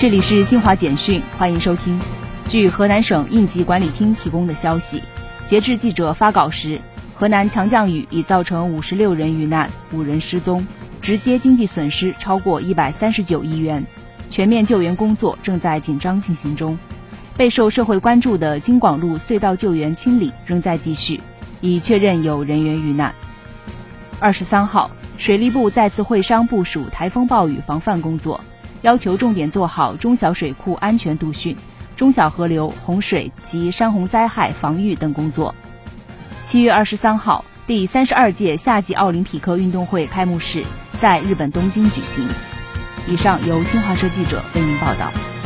这里是新华简讯，欢迎收听。据河南省应急管理厅提供的消息，截至记者发稿时，河南强降雨已造成五十六人遇难、五人失踪，直接经济损失超过一百三十九亿元，全面救援工作正在紧张进行中。备受社会关注的京广路隧道救援清理仍在继续，已确认有人员遇难。二十三号，水利部再次会商部署台风暴雨防范工作。要求重点做好中小水库安全度汛、中小河流洪水及山洪灾害防御等工作。七月二十三号，第三十二届夏季奥林匹克运动会开幕式在日本东京举行。以上由新华社记者为您报道。